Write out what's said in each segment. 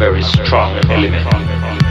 very strong element.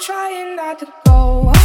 trying not to go.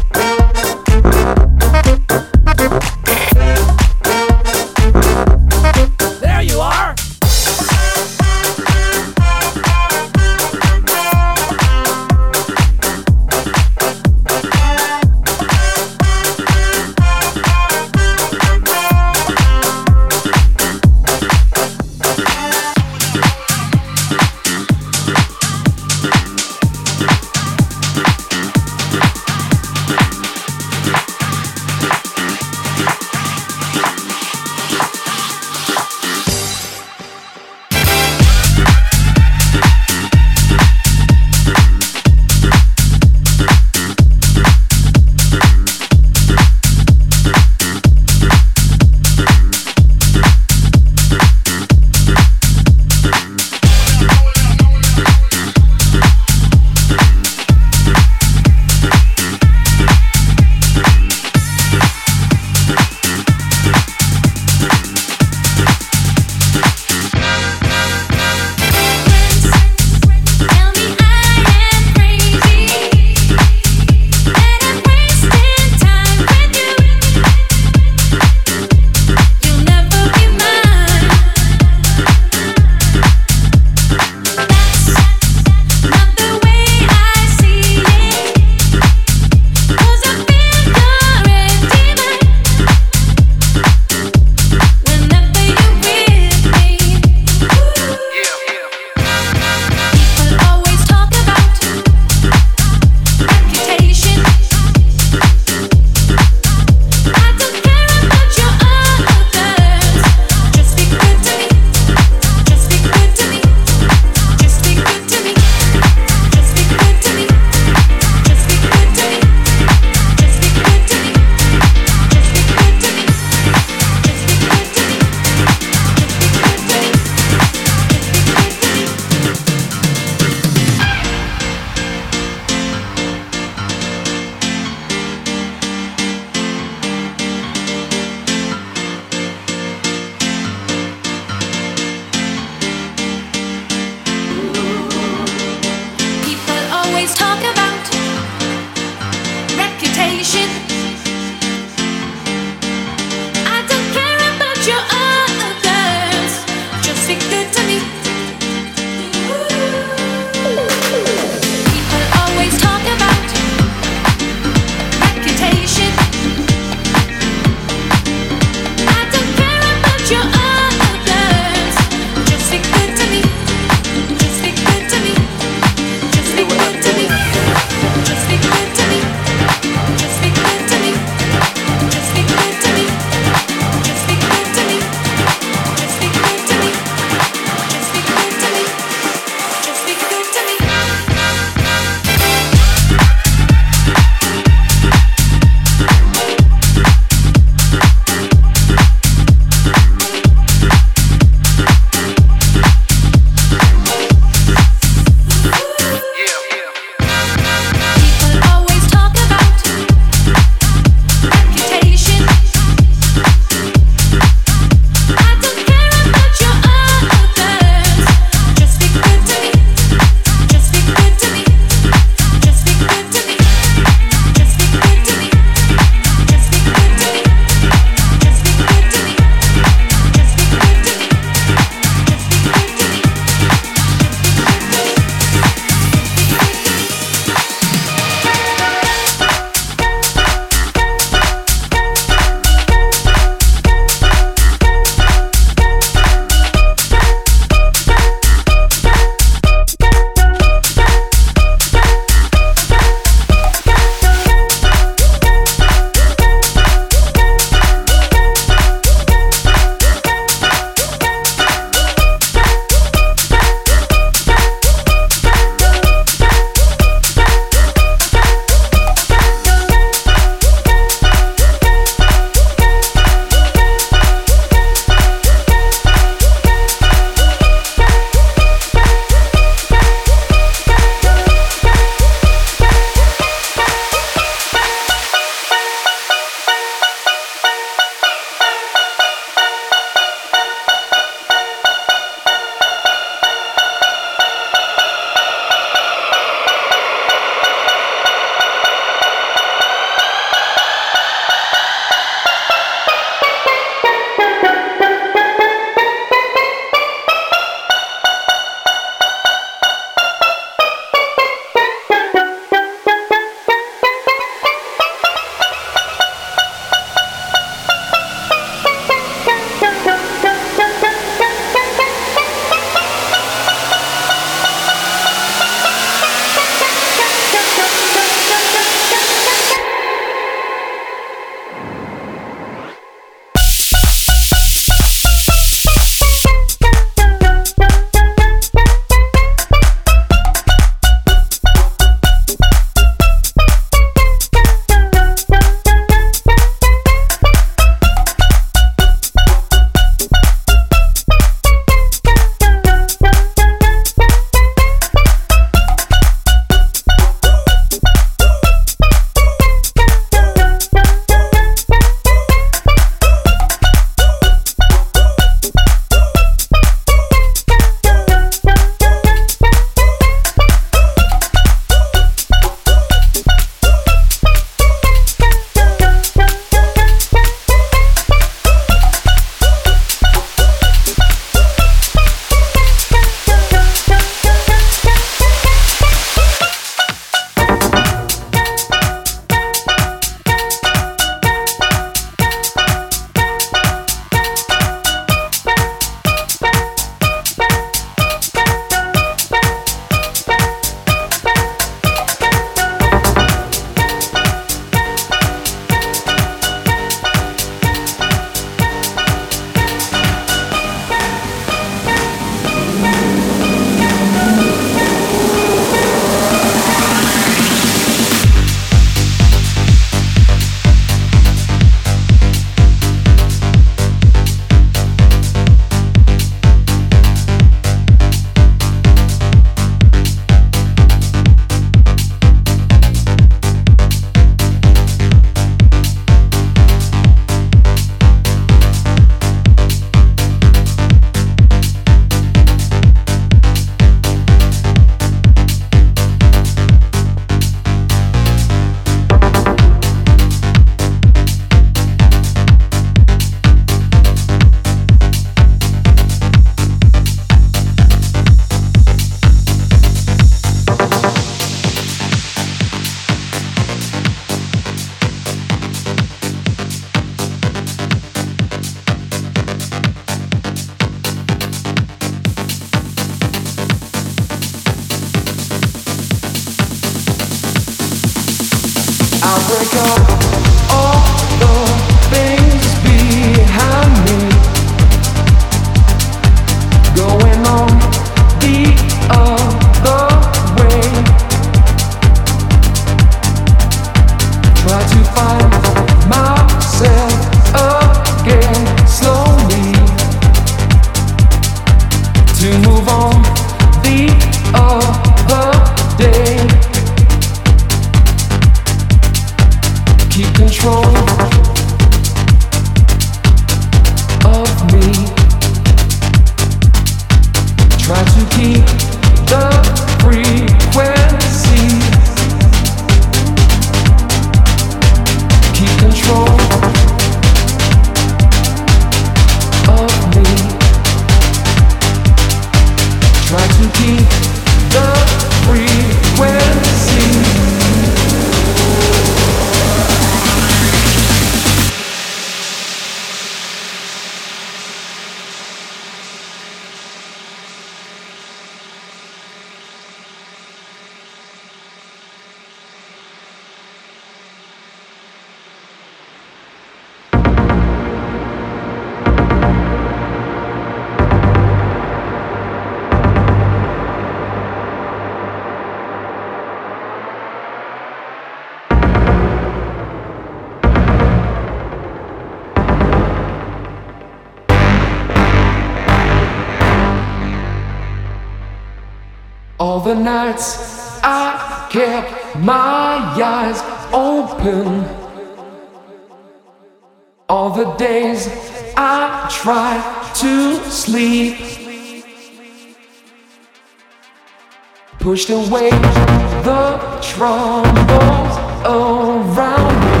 The troubles around me.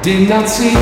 Did not see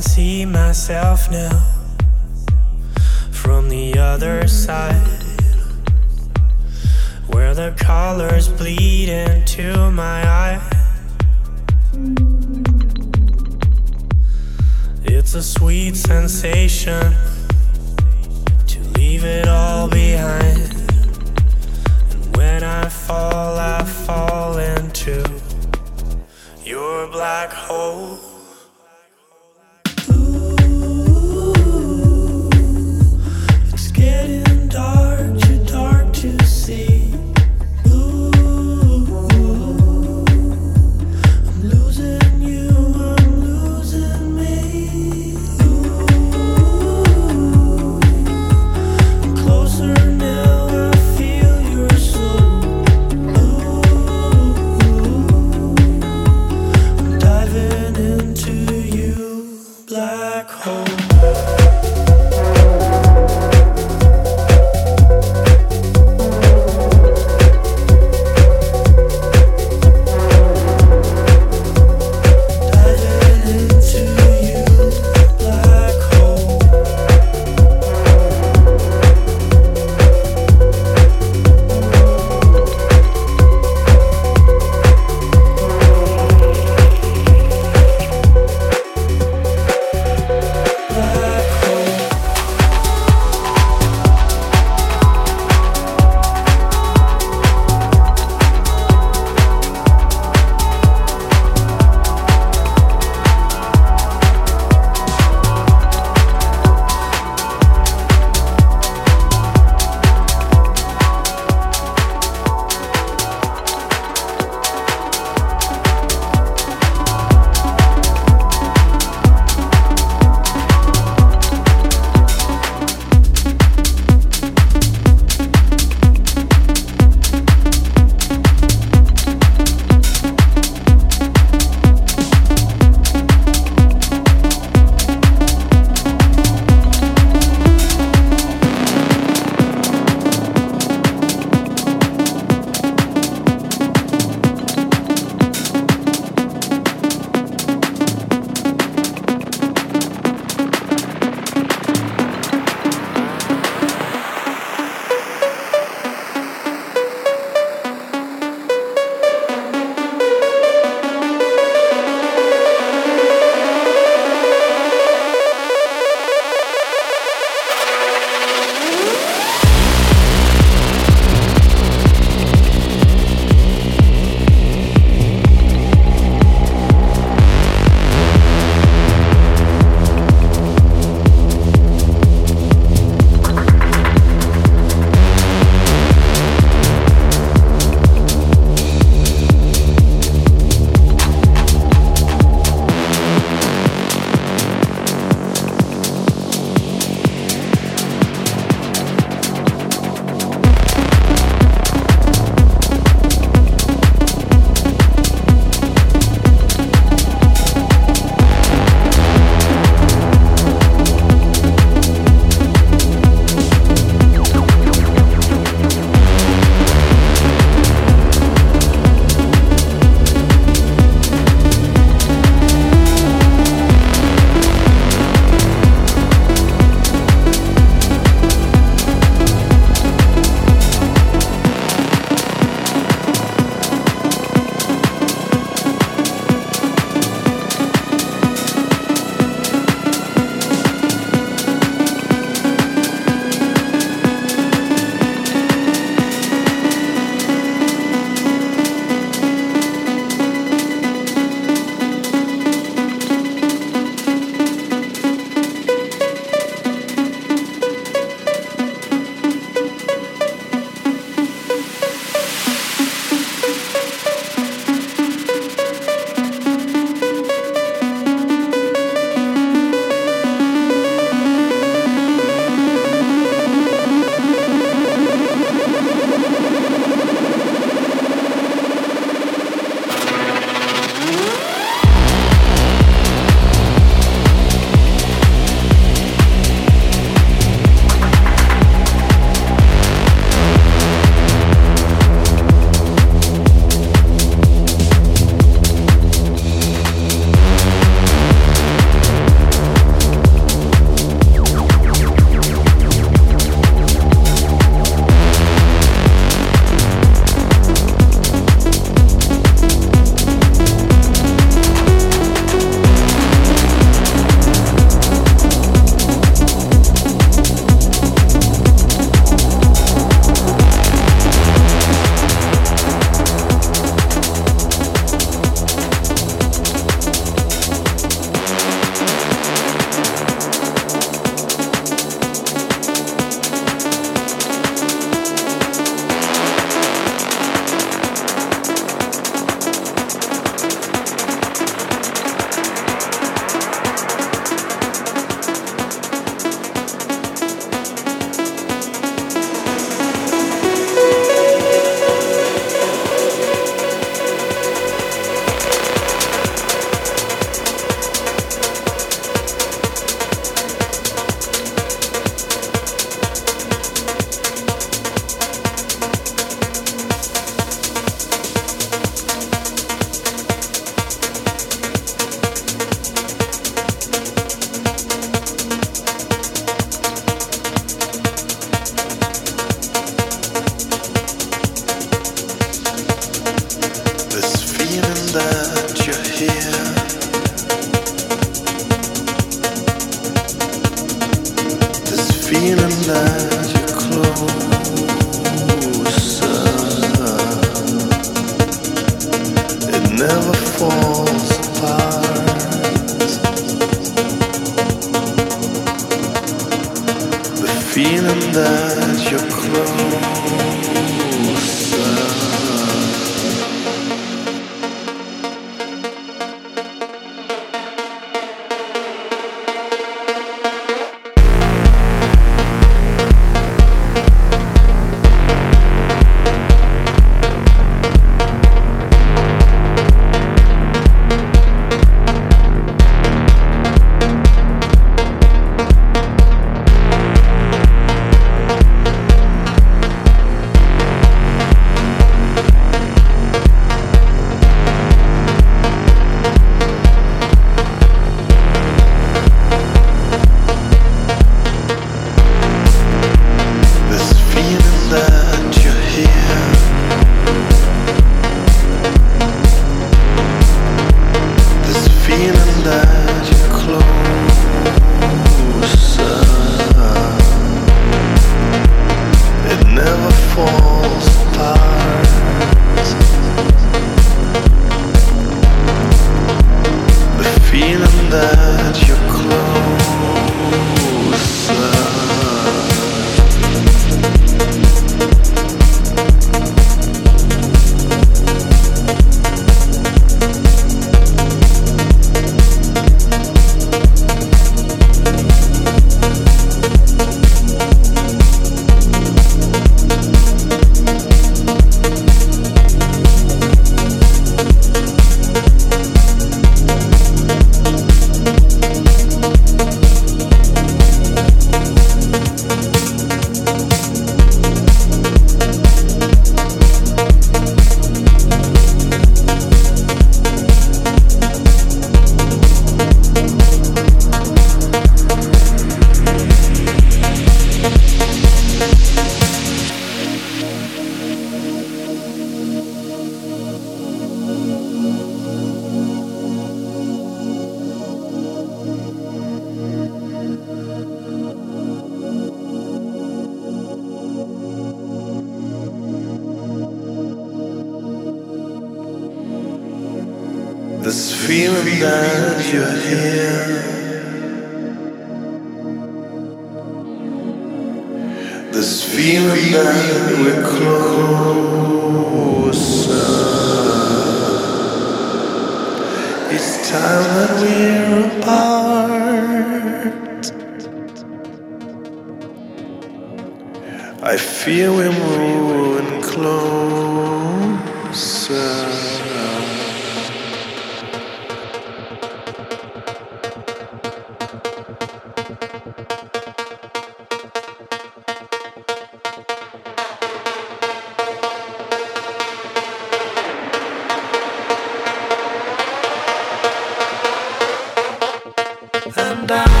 down.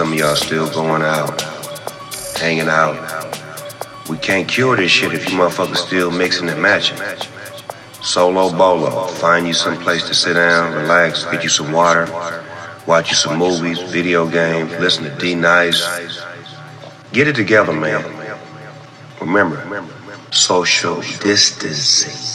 Some of y'all still going out, hanging out. We can't cure this shit if you motherfuckers still mixing and matching. Solo bolo. Find you some place to sit down, relax, get you some water, watch you some movies, video games, listen to D Nice. Get it together, man. Remember, social distancing.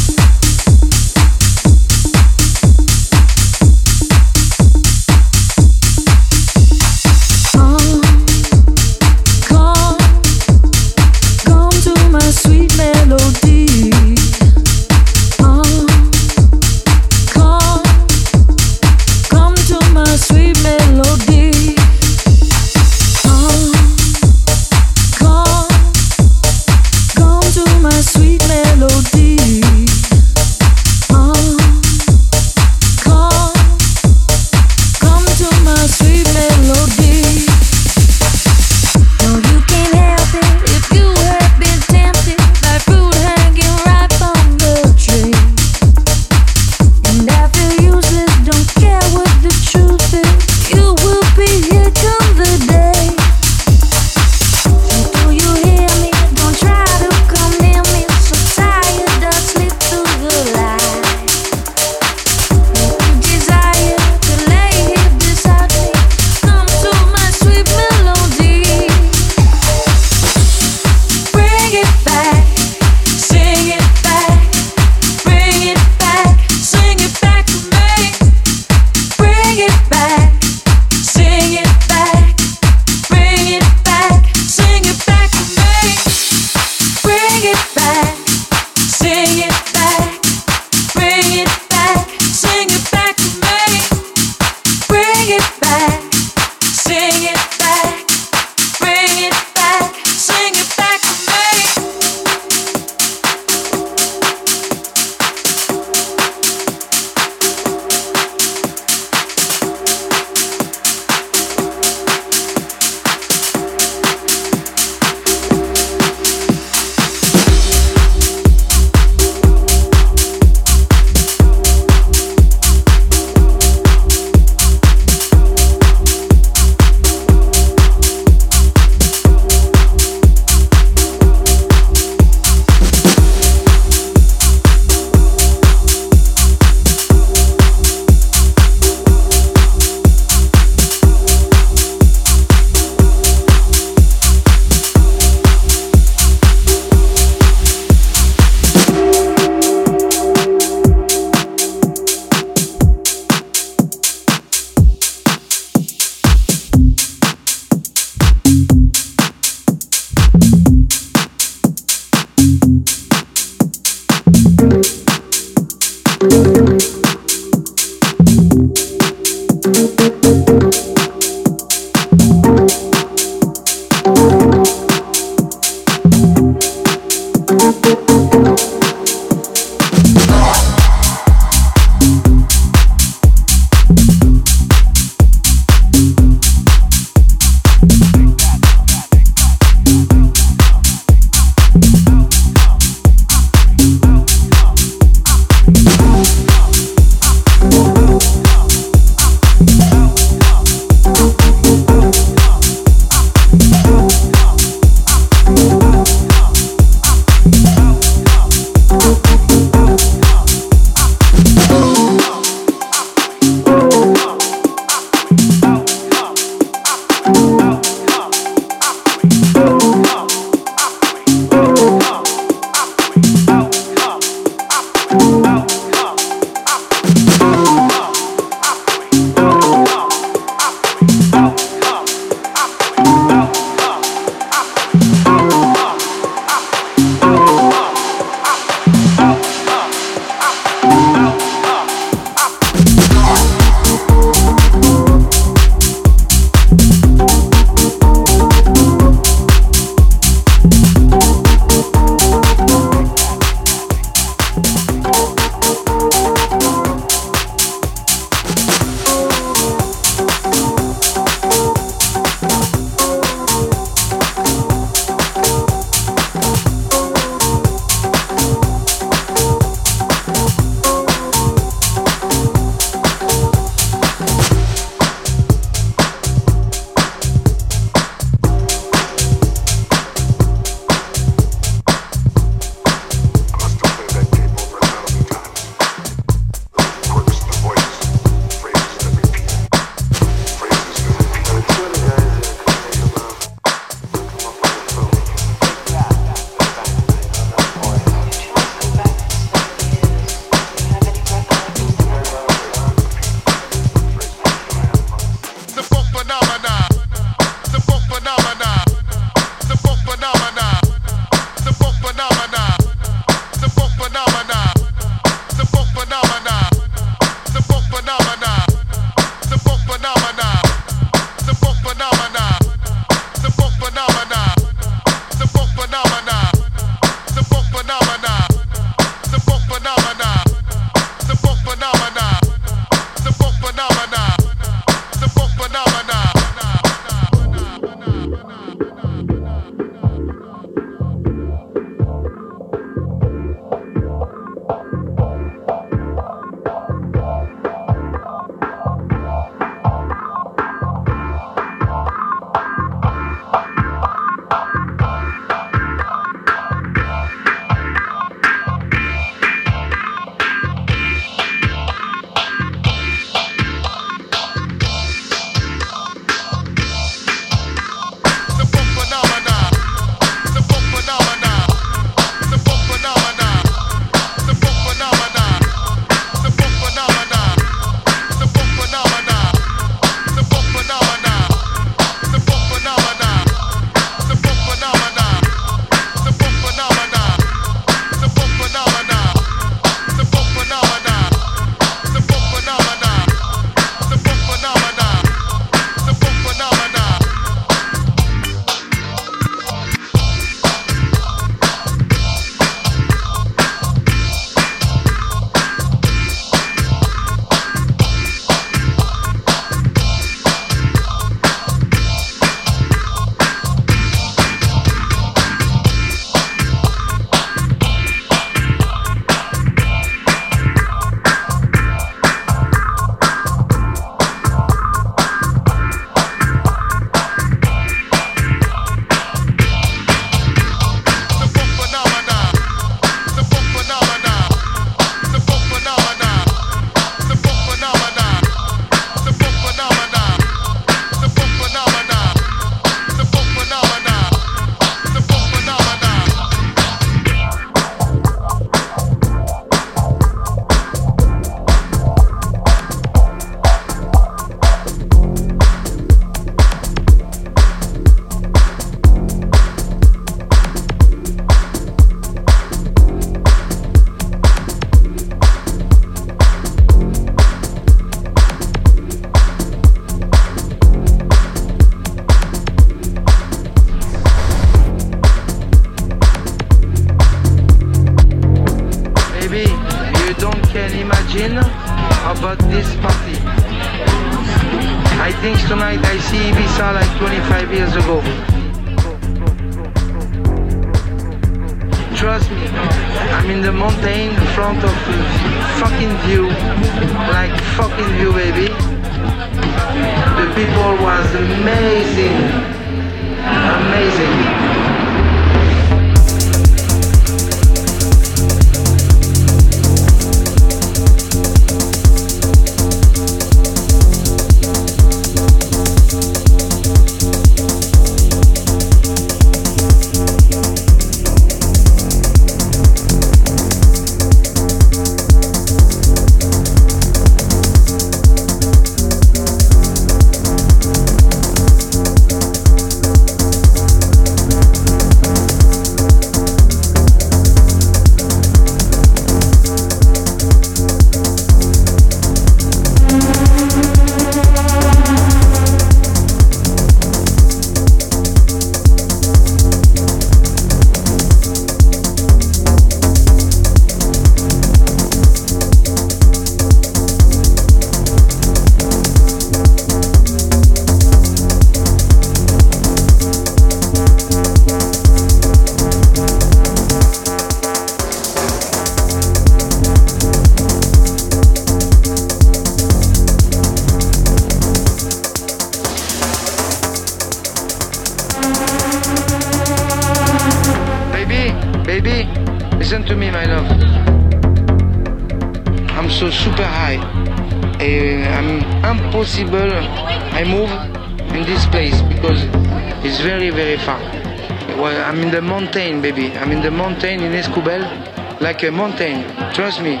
mountain in Escubel like a mountain. Trust me.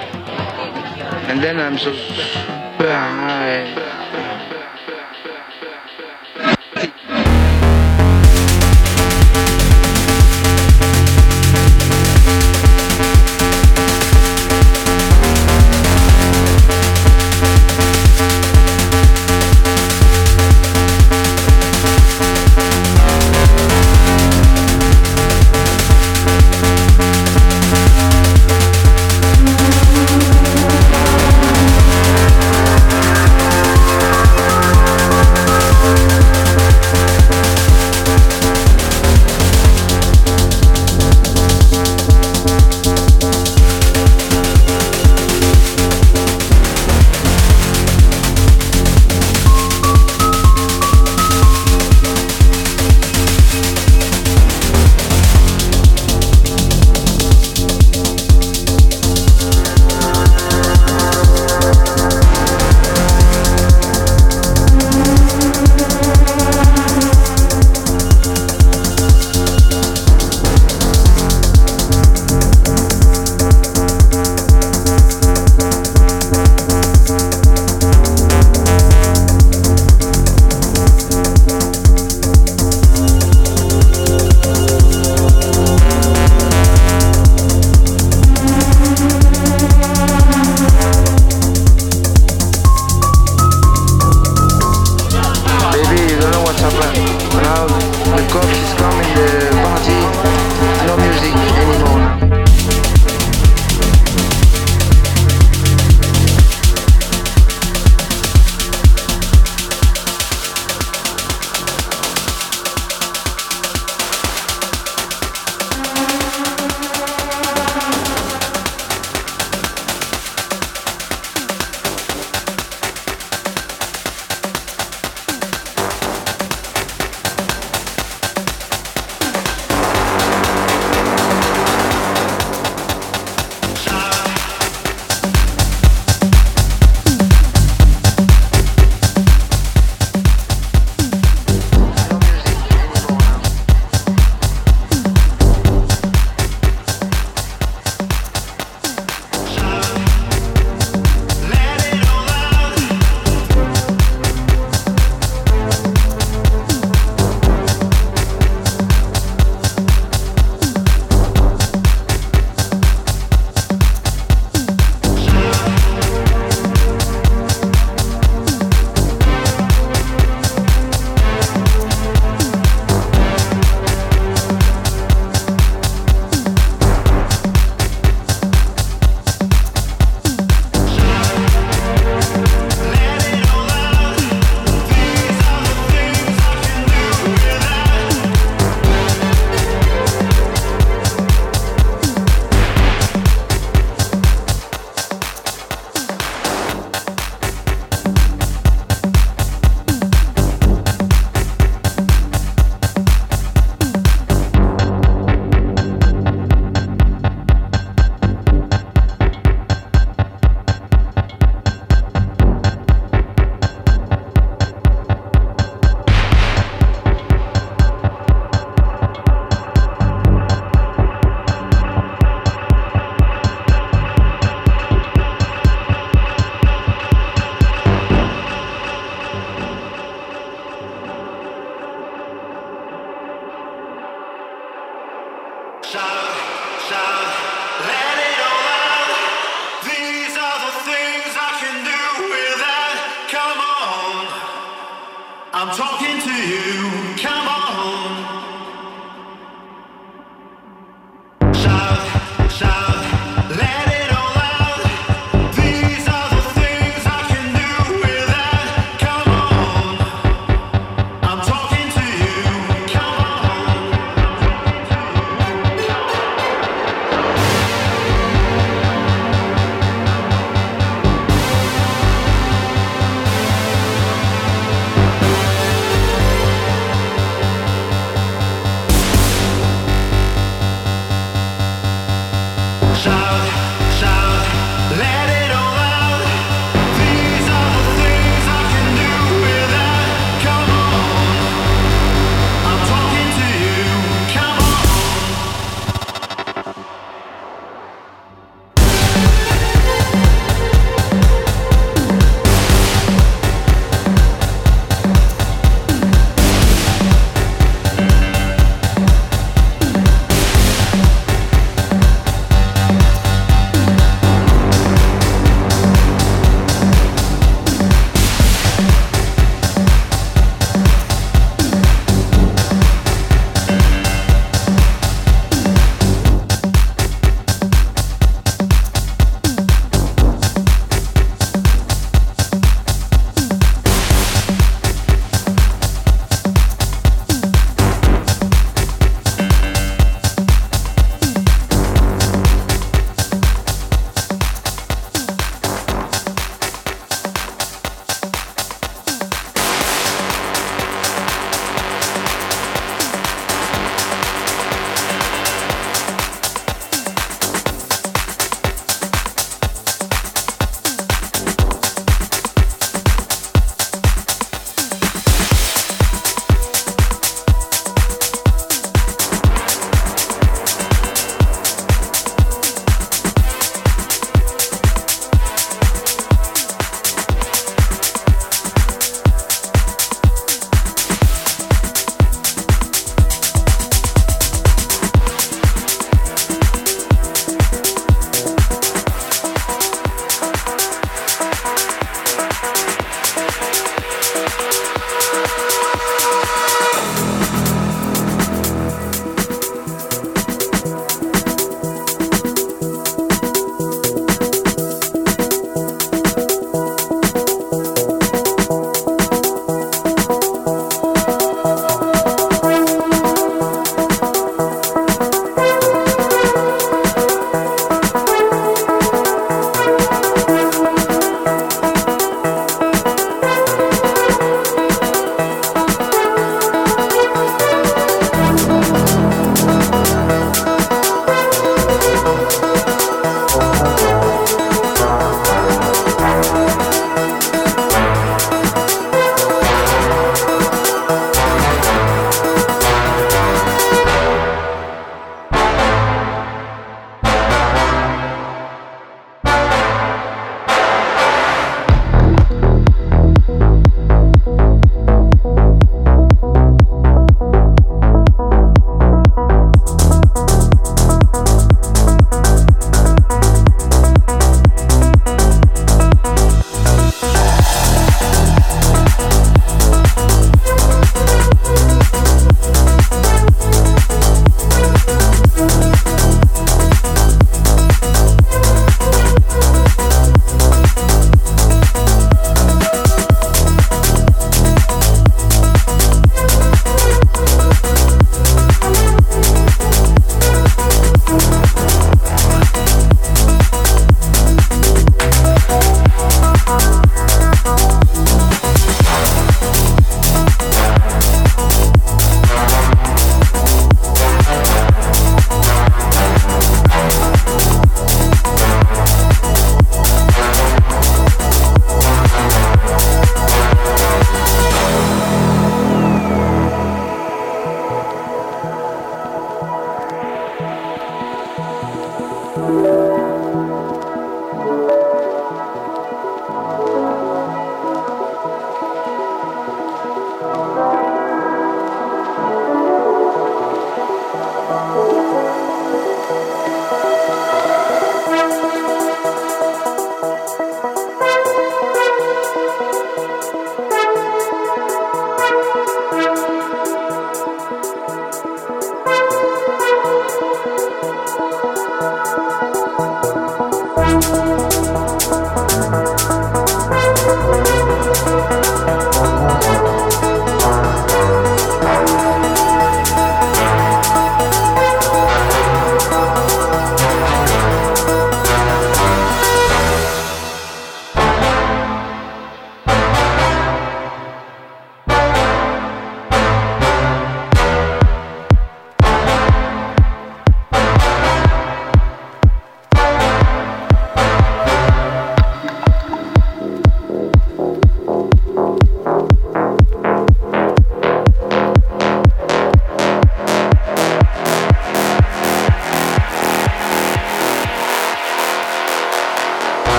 And then I'm so.